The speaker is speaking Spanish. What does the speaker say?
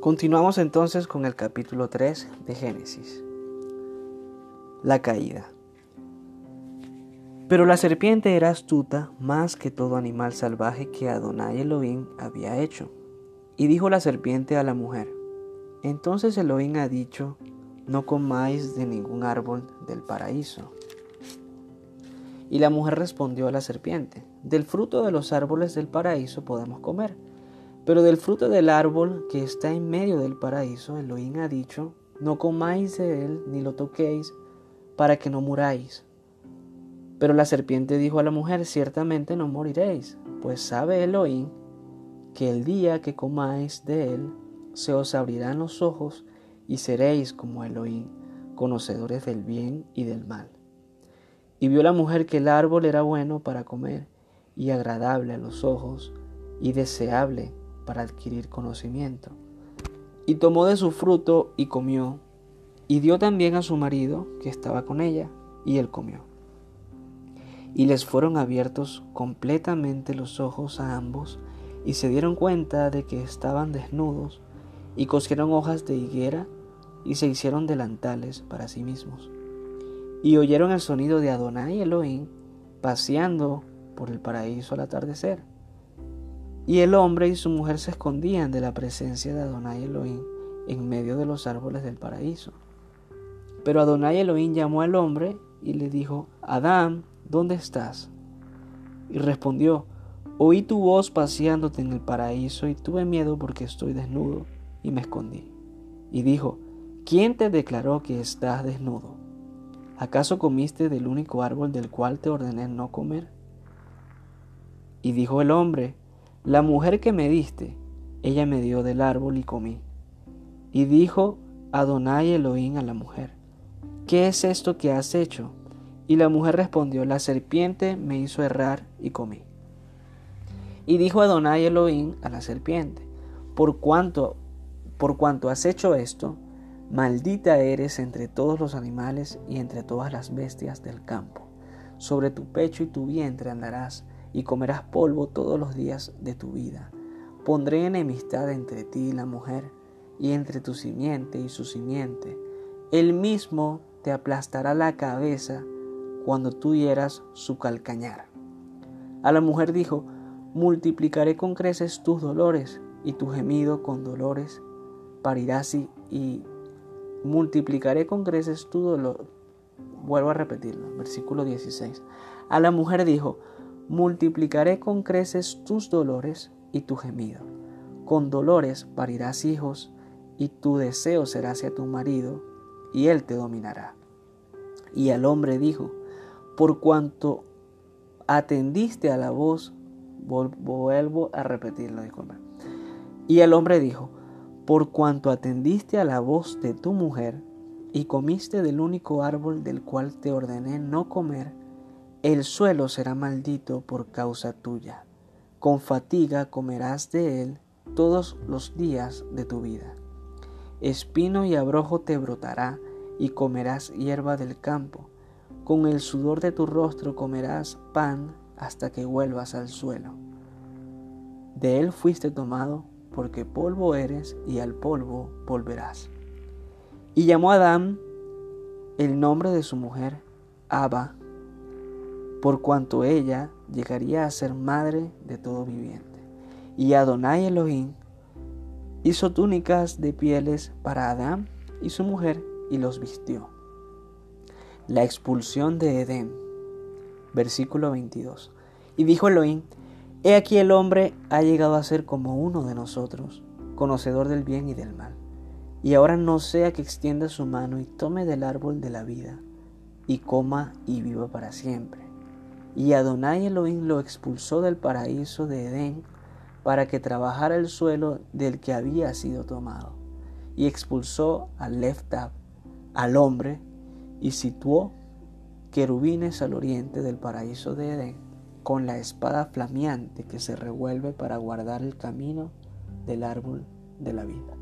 Continuamos entonces con el capítulo 3 de Génesis. La caída. Pero la serpiente era astuta más que todo animal salvaje que Adonai Elohim había hecho. Y dijo la serpiente a la mujer, entonces Elohim ha dicho, no comáis de ningún árbol del paraíso. Y la mujer respondió a la serpiente, del fruto de los árboles del paraíso podemos comer, pero del fruto del árbol que está en medio del paraíso, Elohim ha dicho, no comáis de él ni lo toquéis, para que no muráis. Pero la serpiente dijo a la mujer, ciertamente no moriréis, pues sabe Elohim que el día que comáis de él, se os abrirán los ojos y seréis como Elohim, conocedores del bien y del mal. Y vio la mujer que el árbol era bueno para comer y agradable a los ojos y deseable para adquirir conocimiento. Y tomó de su fruto y comió, y dio también a su marido que estaba con ella, y él comió y les fueron abiertos completamente los ojos a ambos, y se dieron cuenta de que estaban desnudos, y cosieron hojas de higuera, y se hicieron delantales para sí mismos. Y oyeron el sonido de Adonai Elohim paseando por el paraíso al atardecer. Y el hombre y su mujer se escondían de la presencia de Adonai Elohim en medio de los árboles del paraíso. Pero Adonai Elohim llamó al hombre y le dijo, Adán, ¿dónde estás? Y respondió, oí tu voz paseándote en el paraíso y tuve miedo porque estoy desnudo y me escondí. Y dijo, ¿quién te declaró que estás desnudo? ¿Acaso comiste del único árbol del cual te ordené no comer? Y dijo el hombre, la mujer que me diste, ella me dio del árbol y comí. Y dijo Adonai Elohim a la mujer, ¿qué es esto que has hecho? Y la mujer respondió, la serpiente me hizo errar y comí. Y dijo Adonai Elohim a la serpiente, por cuanto, por cuanto has hecho esto, maldita eres entre todos los animales y entre todas las bestias del campo. Sobre tu pecho y tu vientre andarás y comerás polvo todos los días de tu vida. Pondré enemistad entre ti y la mujer, y entre tu simiente y su simiente. Él mismo te aplastará la cabeza cuando tú hieras su calcañar. A la mujer dijo, multiplicaré con creces tus dolores y tu gemido con dolores parirás y, y multiplicaré con creces tu dolor. Vuelvo a repetirlo, versículo 16. A la mujer dijo, multiplicaré con creces tus dolores y tu gemido. Con dolores parirás hijos y tu deseo será hacia tu marido y él te dominará. Y al hombre dijo, por cuanto atendiste a la voz, vuelvo a repetirlo, disculpa. Y el hombre dijo, por cuanto atendiste a la voz de tu mujer y comiste del único árbol del cual te ordené no comer, el suelo será maldito por causa tuya. Con fatiga comerás de él todos los días de tu vida. Espino y abrojo te brotará y comerás hierba del campo con el sudor de tu rostro comerás pan hasta que vuelvas al suelo. De él fuiste tomado, porque polvo eres y al polvo volverás. Y llamó a Adán el nombre de su mujer, Abba, por cuanto ella llegaría a ser madre de todo viviente. Y Adonai Elohim hizo túnicas de pieles para Adán y su mujer y los vistió. La expulsión de Edén. Versículo 22. Y dijo Elohim, He aquí el hombre ha llegado a ser como uno de nosotros, conocedor del bien y del mal. Y ahora no sea que extienda su mano y tome del árbol de la vida, y coma y viva para siempre. Y Adonai Elohim lo expulsó del paraíso de Edén para que trabajara el suelo del que había sido tomado. Y expulsó al Leftab, al hombre, y situó querubines al oriente del paraíso de Edén con la espada flameante que se revuelve para guardar el camino del árbol de la vida.